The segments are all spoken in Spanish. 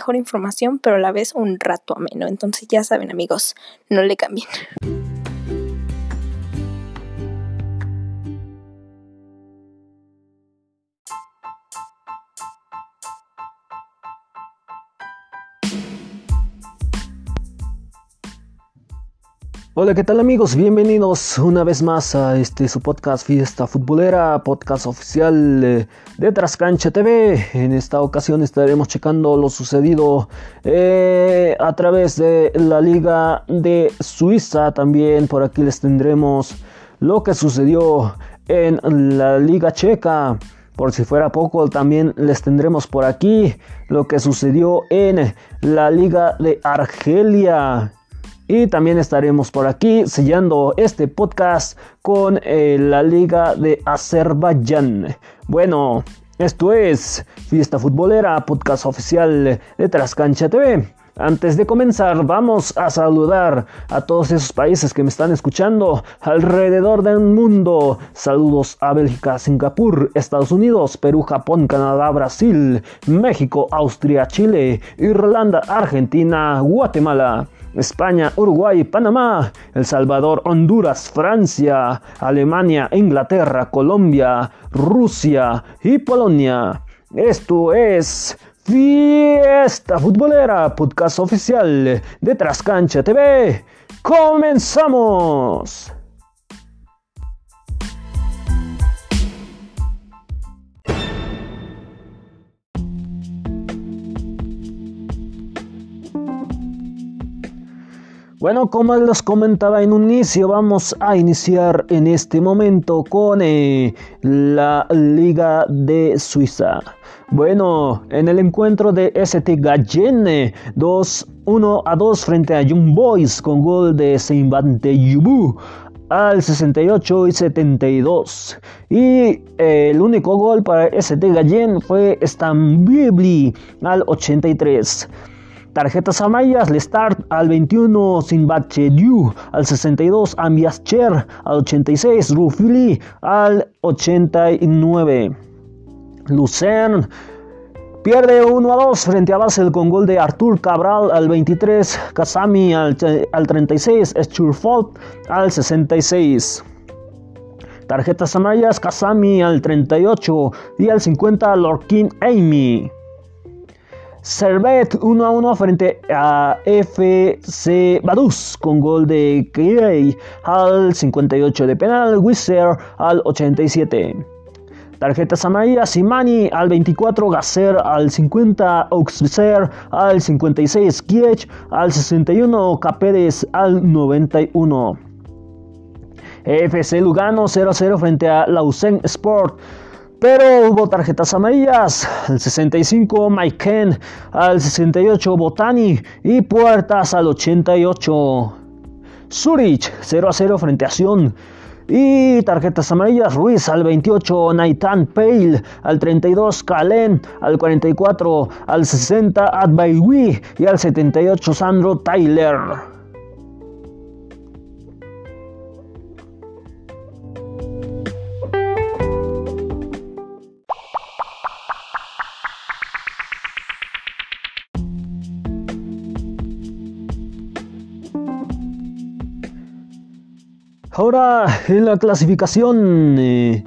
mejor información, pero a la vez un rato ameno. Entonces ya saben amigos, no le cambien. Hola, ¿qué tal amigos? Bienvenidos una vez más a este su podcast Fiesta Futbolera, podcast oficial eh, de Trascancha TV. En esta ocasión estaremos checando lo sucedido eh, a través de la Liga de Suiza. También por aquí les tendremos lo que sucedió en la Liga Checa. Por si fuera poco, también les tendremos por aquí lo que sucedió en la Liga de Argelia. Y también estaremos por aquí sellando este podcast con eh, la Liga de Azerbaiyán. Bueno, esto es Fiesta Futbolera, podcast oficial de Trascancha TV. Antes de comenzar, vamos a saludar a todos esos países que me están escuchando alrededor del mundo. Saludos a Bélgica, Singapur, Estados Unidos, Perú, Japón, Canadá, Brasil, México, Austria, Chile, Irlanda, Argentina, Guatemala. España, Uruguay, Panamá, El Salvador, Honduras, Francia, Alemania, Inglaterra, Colombia, Rusia y Polonia. Esto es Fiesta Futbolera, podcast oficial de Trascancha TV. ¡Comenzamos! Bueno, como les comentaba en un inicio, vamos a iniciar en este momento con eh, la Liga de Suiza. Bueno, en el encuentro de ST Gallen, 2 1 a 2 frente a Young Boys con gol de Seimbante Yubu al 68 y 72. Y eh, el único gol para ST Gallen fue Stambibli al 83. Tarjetas amarillas, Start al 21, Sinbache al 62, Ambias Cher al 86, Rufili al 89. Lucerne pierde 1 a 2 frente a Basel con gol de Artur Cabral al 23, Kasami al, al 36, Sturfold al 66. Tarjetas amarillas, Kasami al 38 y al 50, Lorkin Amy. Servet 1 a 1 frente a FC Badus con gol de Kirei al 58 de penal, Wisser al 87. Tarjetas amarillas, Simani al 24, Gasser al 50, Auxerre al 56, Kiech al 61, Caperes al 91. FC Lugano 0 a 0 frente a Lausanne Sport. Pero hubo tarjetas amarillas. Al 65 Maiken, al 68 Botani y Puertas al 88. Zurich 0 a 0 frente a Sion. Y tarjetas amarillas, Ruiz al 28, Naitan Pale al 32, Calen al 44, al 60, Adbaiwi y al 78, Sandro Tyler. Ahora en la clasificación. Eh,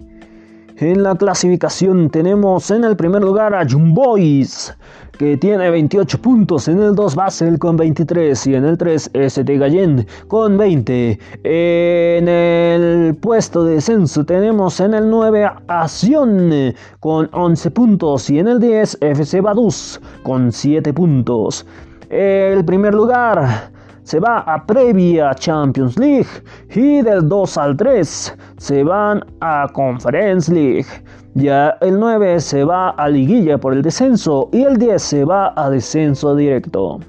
en la clasificación tenemos en el primer lugar a Jumbois, que tiene 28 puntos. En el 2 Basel con 23 y en el 3 ST Gallen con 20. En el puesto de descenso tenemos en el 9 Asion con 11 puntos y en el 10 FC Badus con 7 puntos. El primer lugar se va a previa Champions League y del 2 al 3 se van a Conference League. Ya el 9 se va a liguilla por el descenso y el 10 se va a descenso directo.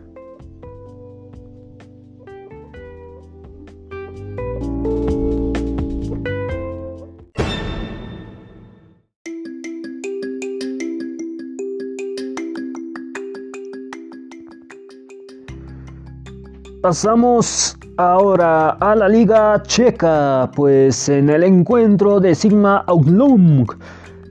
Pasamos ahora a la Liga Checa, pues en el encuentro de Sigma Auglum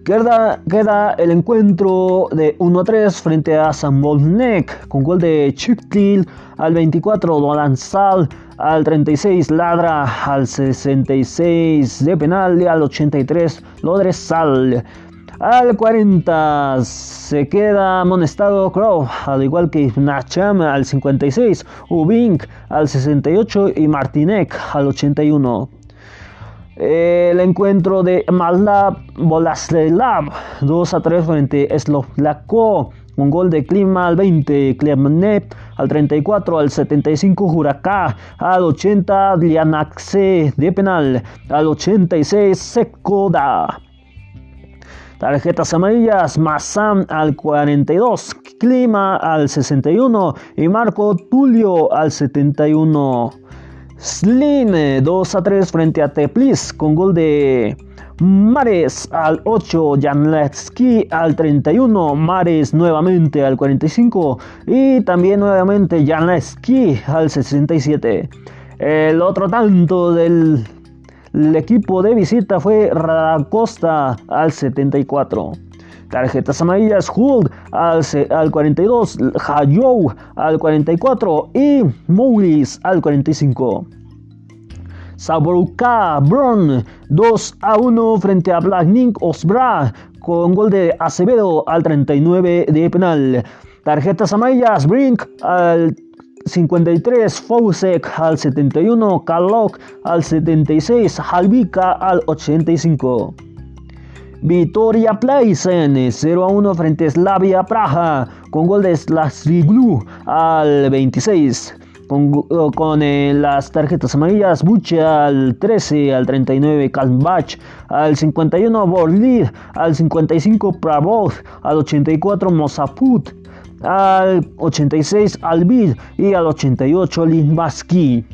queda, queda el encuentro de 1 3 frente a Sambolnek con gol de Chiptil al 24, Dolanzal al 36, Ladra al 66 de penal y al 83, Lodresal. Al 40 se queda amonestado Crow, al igual que Nacham al 56, Ubink al 68 y Martinek al 81. El encuentro de Malab Bolaslav 2 a 3 frente a Slovlako. Un gol de Klima al 20, Klemenet al 34, al 75 Huracá, al 80 Lianaxe de penal, al 86 Sekoda. Tarjetas amarillas, Massam al 42, Clima al 61 y Marco Tulio al 71. Slin 2 a 3 frente a Teplis con gol de Mares al 8, Janletsky al 31, Mares nuevamente al 45 y también nuevamente Janletsky al 67. El otro tanto del el equipo de visita fue Radacosta al 74. Tarjetas amarillas, Huld al, al 42, Hayou al 44 y Moulis al 45. Saboruka Bron 2 a 1 frente a Blackning Osbra con gol de Acevedo al 39 de penal. Tarjetas amarillas, Brink al 53, Fousek al 71, Kalok al 76, Halvika al 85. Vitoria Pleisen 0 a 1 frente a Slavia Praja con gol de Slasriglu al 26. Con, eh, las tarjetas amarillas, Buche al 13, al 39, Kalmbach, al 51, Borlid, al 55, Pravod, al 84, Mosaput, al 86 Albil y al 88 Limbaski.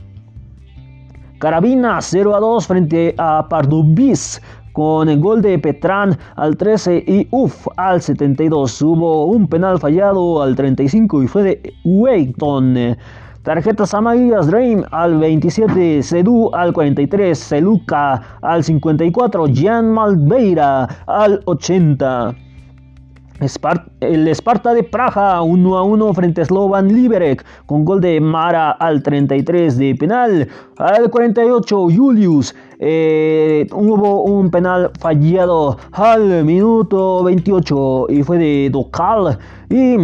Carabina 0 a 2 frente a Pardubis con el gol de Petran al 13 y UF al 72. Hubo un penal fallado al 35 y fue de Wayton. Tarjetas amarillas Dream al 27, Sedu al 43, Celuca al 54, Jan Malveira al 80 el Esparta de Praja 1 a 1 frente a Slovan Liberec con gol de Mara al 33 de penal. Al 48 Julius eh, hubo un penal fallado al minuto 28 y fue de Dokal. Y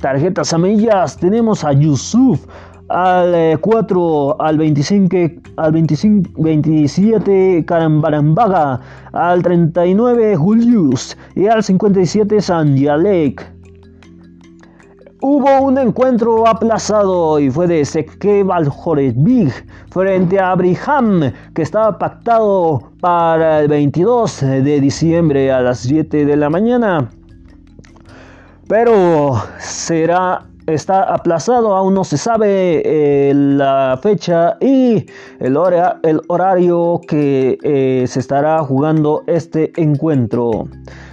tarjetas amarillas tenemos a Yusuf al 4, eh, al 25, al 25, 27 Carambarambaga, al 39 Julius y al 57 Sanjalek. Hubo un encuentro aplazado y fue de Seke Big frente a Abraham que estaba pactado para el 22 de diciembre a las 7 de la mañana. Pero será está aplazado, aún no se sabe eh, la fecha y el, el horario que eh, se estará jugando este encuentro.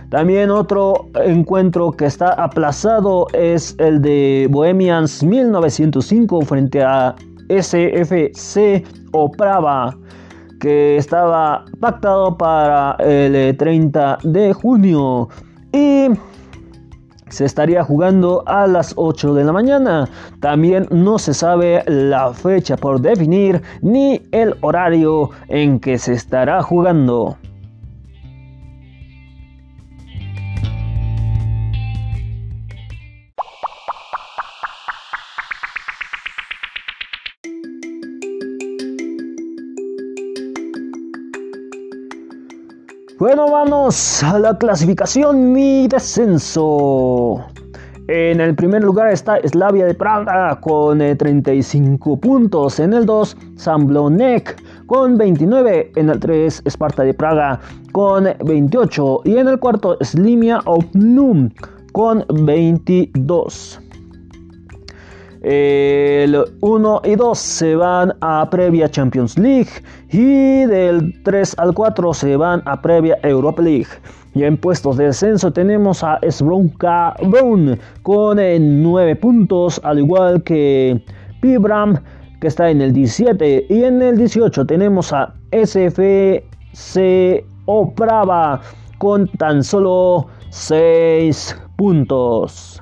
También otro encuentro que está aplazado es el de Bohemians 1905 frente a SFC Oprava que estaba pactado para el 30 de junio y se estaría jugando a las 8 de la mañana. También no se sabe la fecha por definir ni el horario en que se estará jugando. Vamos a la clasificación y descenso. En el primer lugar está Slavia de Praga con 35 eh, puntos. En el 2, Samblonek con 29. En el 3, Esparta de Praga con 28. Y en el cuarto, Slimia Opnum con 22. El 1 y 2 se van a previa Champions League y del 3 al 4 se van a previa Europa League. Y en puestos de descenso tenemos a Sbronka Brown con 9 puntos, al igual que Pibram que está en el 17 y en el 18 tenemos a SFC Oprava con tan solo 6 puntos.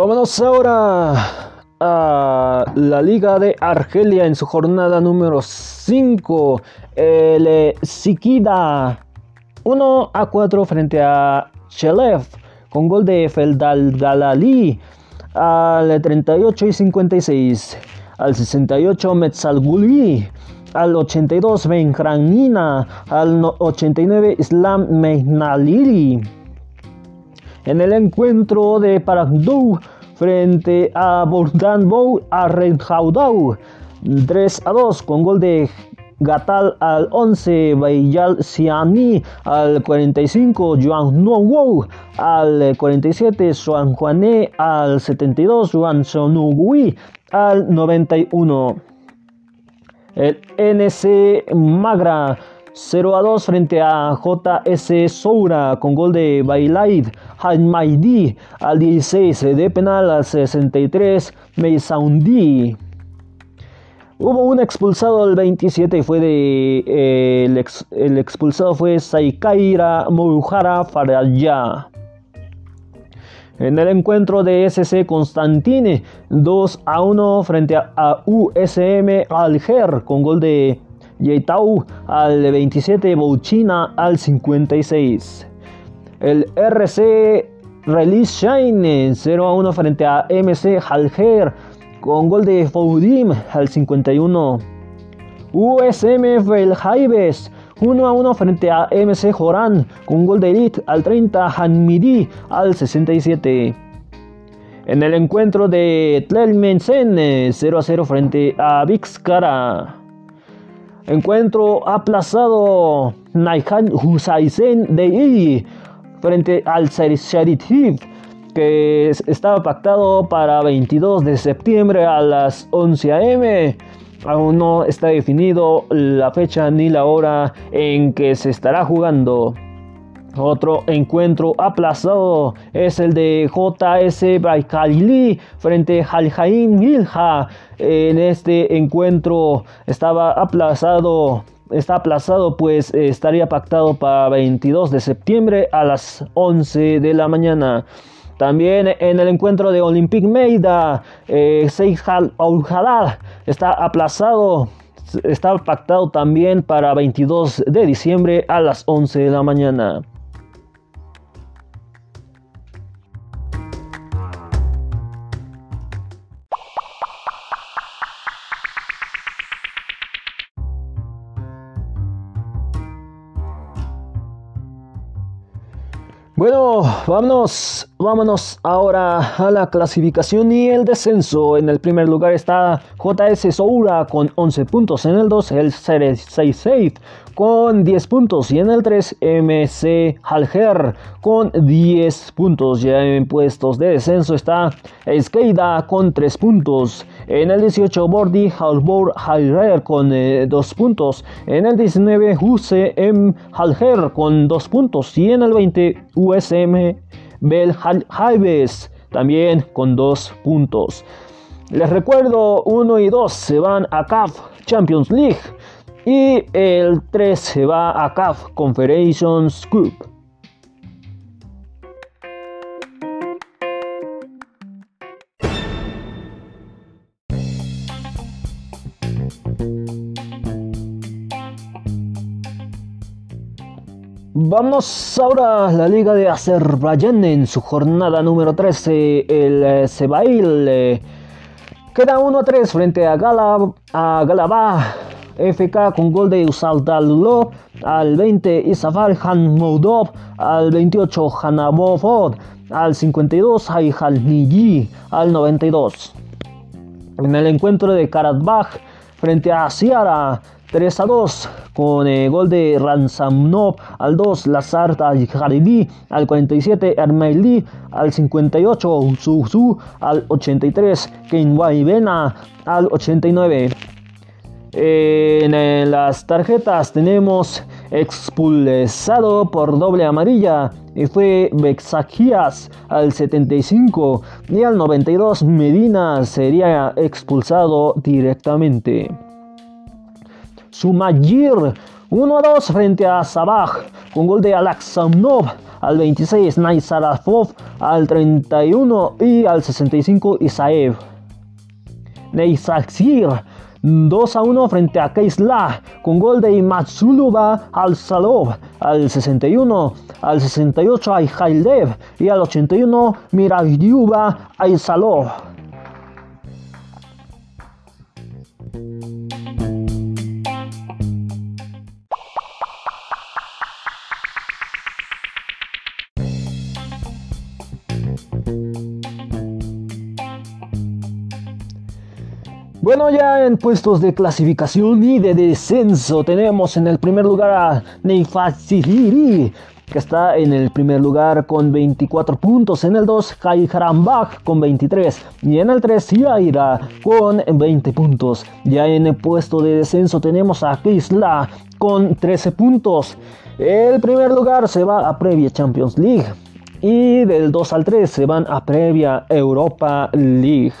Vámonos ahora a la Liga de Argelia en su jornada número 5. El Sikida 1 a 4 frente a Chelef con gol de Feldal Galali al 38 y 56. Al 68 Metzalguli. Al 82 Benjamina. Al 89 Islam Mehnalili en el encuentro de Paragdou frente a Bordanbou a Renjaudau 3 a 2 con gol de Gatal al 11, Bayal Siani al 45, Juan Nuowo al 47, Juan Juané al 72, Juan Sonugui al 91. El NC Magra 0 a 2 frente a JS Soura con gol de Bailaid Maidi al 16 de penal al 63 Meisaundi. Hubo un expulsado al 27 y fue de eh, el, expulsado fue Saikaira Moujara Faraya. En el encuentro de SC Constantine 2 a 1 frente a USM Alger con gol de Yeitau al 27, Bouchina al 56. El RC Release Shine 0 a 1 frente a MC Alger con gol de Foudim al 51. USM Feljaibes 1 a 1 frente a MC Joran con gol de Elite al 30, Hanmidi al 67. En el encuentro de Tlelmensen 0 a 0 frente a Vixcara. Encuentro aplazado Naihan Husaisen de frente al Sheriff que estaba pactado para 22 de septiembre a las 11 am. Aún no está definido la fecha ni la hora en que se estará jugando. Otro encuentro aplazado es el de JS Baikalili frente a Jain Milja. En este encuentro estaba aplazado, está aplazado pues estaría pactado para 22 de septiembre a las 11 de la mañana. También en el encuentro de Olympic Meida, eh, Seijal está aplazado está pactado también para 22 de diciembre a las 11 de la mañana. Bueno, vámonos, vámonos ahora a la clasificación y el descenso. En el primer lugar está JS Soura con 11 puntos. En el 2 el Ceres 6 Safe con 10 puntos. Y en el 3 MC Alger con 10 puntos. Ya en puestos de descenso está Eskeida con 3 puntos. En el 18 Bordi Halbor Halger con 2 eh, puntos. En el 19 UCM Halger con 2 puntos. Y en el 20 USM Bel Jaives también con 2 puntos. Les recuerdo 1 y 2 se van a CAF Champions League y el 3 se va a CAF Confederations Cup. Vamos ahora a la Liga de Azerbaiyán en su jornada número 13. El eh, Sebail eh, queda 1 a 3 frente a, Galab, a Galabah FK con gol de Usaldalulov al 20 Isafal Hanmoudov al 28 Hanabovod al 52 Niji al 92. En el encuentro de Karabakh frente a Ciara 3 a 2 con el gol de Ransamnov al 2, Lazar Haribi al 47, Ermeili al 58, Suzu al 83, Kenwaibena al 89. En las tarjetas tenemos expulsado por doble amarilla y fue Bexagias al 75 y al 92 Medina sería expulsado directamente. Sumagir 1-2 frente a Sabaj con gol de Alexandrov al 26, Naisarafov al 31 y al 65 Isaev. Neisakir 2 a 1 frente a Keisla con gol de Matsulova al Salov al 61, al 68 a y al 81 Miravyuba al Salov. Bueno, ya en puestos de clasificación y de descenso tenemos en el primer lugar a Neifaziri, que está en el primer lugar con 24 puntos. En el 2, Kai Harambach con 23. Y en el 3, Yaira con 20 puntos. Ya en el puesto de descenso tenemos a Kisla con 13 puntos. El primer lugar se va a Previa Champions League. Y del 2 al 3 se van a Previa Europa League.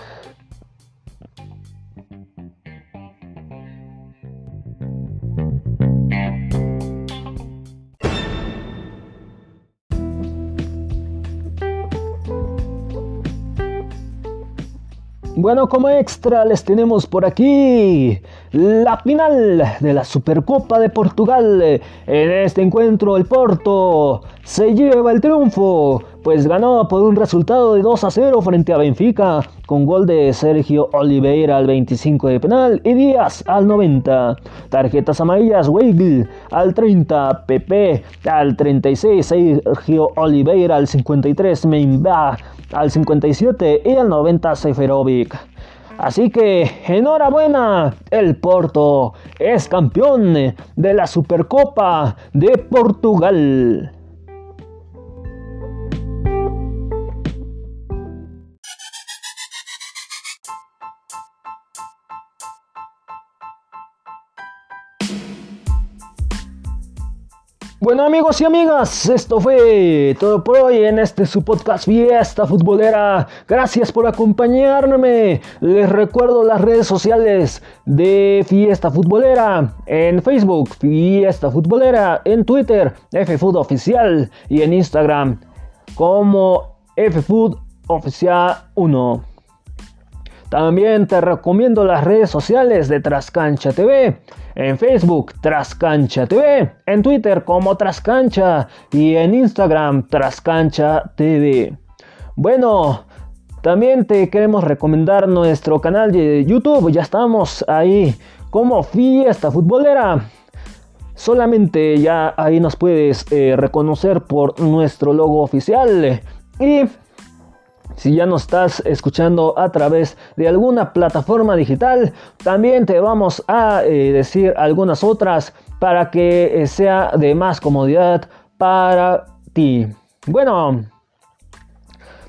Bueno, como extra les tenemos por aquí la final de la Supercopa de Portugal. En este encuentro el Porto se lleva el triunfo, pues ganó por un resultado de 2 a 0 frente a Benfica, con gol de Sergio Oliveira al 25 de penal y Díaz al 90. Tarjetas amarillas, Weigl al 30, Pepe al 36, Sergio Oliveira al 53, Memba al 57 y al 90 Seferovic. Así que enhorabuena, el Porto es campeón de la Supercopa de Portugal. Bueno amigos y amigas, esto fue todo por hoy en este su podcast Fiesta Futbolera. Gracias por acompañarme. Les recuerdo las redes sociales de Fiesta Futbolera. En Facebook, Fiesta Futbolera. En Twitter, FFood Oficial. Y en Instagram, como FFood Oficial 1. También te recomiendo las redes sociales de Trascancha TV. En Facebook, Trascancha TV. En Twitter como Trascancha. Y en Instagram, Trascancha TV. Bueno, también te queremos recomendar nuestro canal de YouTube. Ya estamos ahí como Fiesta Futbolera. Solamente ya ahí nos puedes eh, reconocer por nuestro logo oficial. Y si ya nos estás escuchando a través de alguna plataforma digital, también te vamos a eh, decir algunas otras para que eh, sea de más comodidad para ti. Bueno,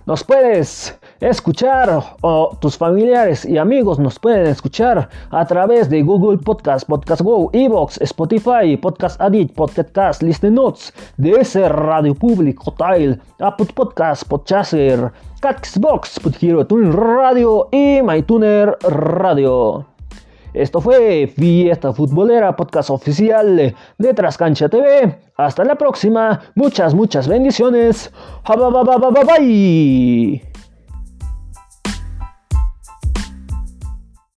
nos puedes escuchar o tus familiares y amigos nos pueden escuchar a través de Google Podcast, Podcast Go, Evox, Spotify, Podcast Addict, Podcast Listen Notes, DS Radio Público, Tile, Apple Podcast, Podchaser, Catxbox, Podhero Tuner Radio y MyTuner Radio. Esto fue Fiesta Futbolera, podcast oficial de Trascancha TV. Hasta la próxima. Muchas, muchas bendiciones. Bye.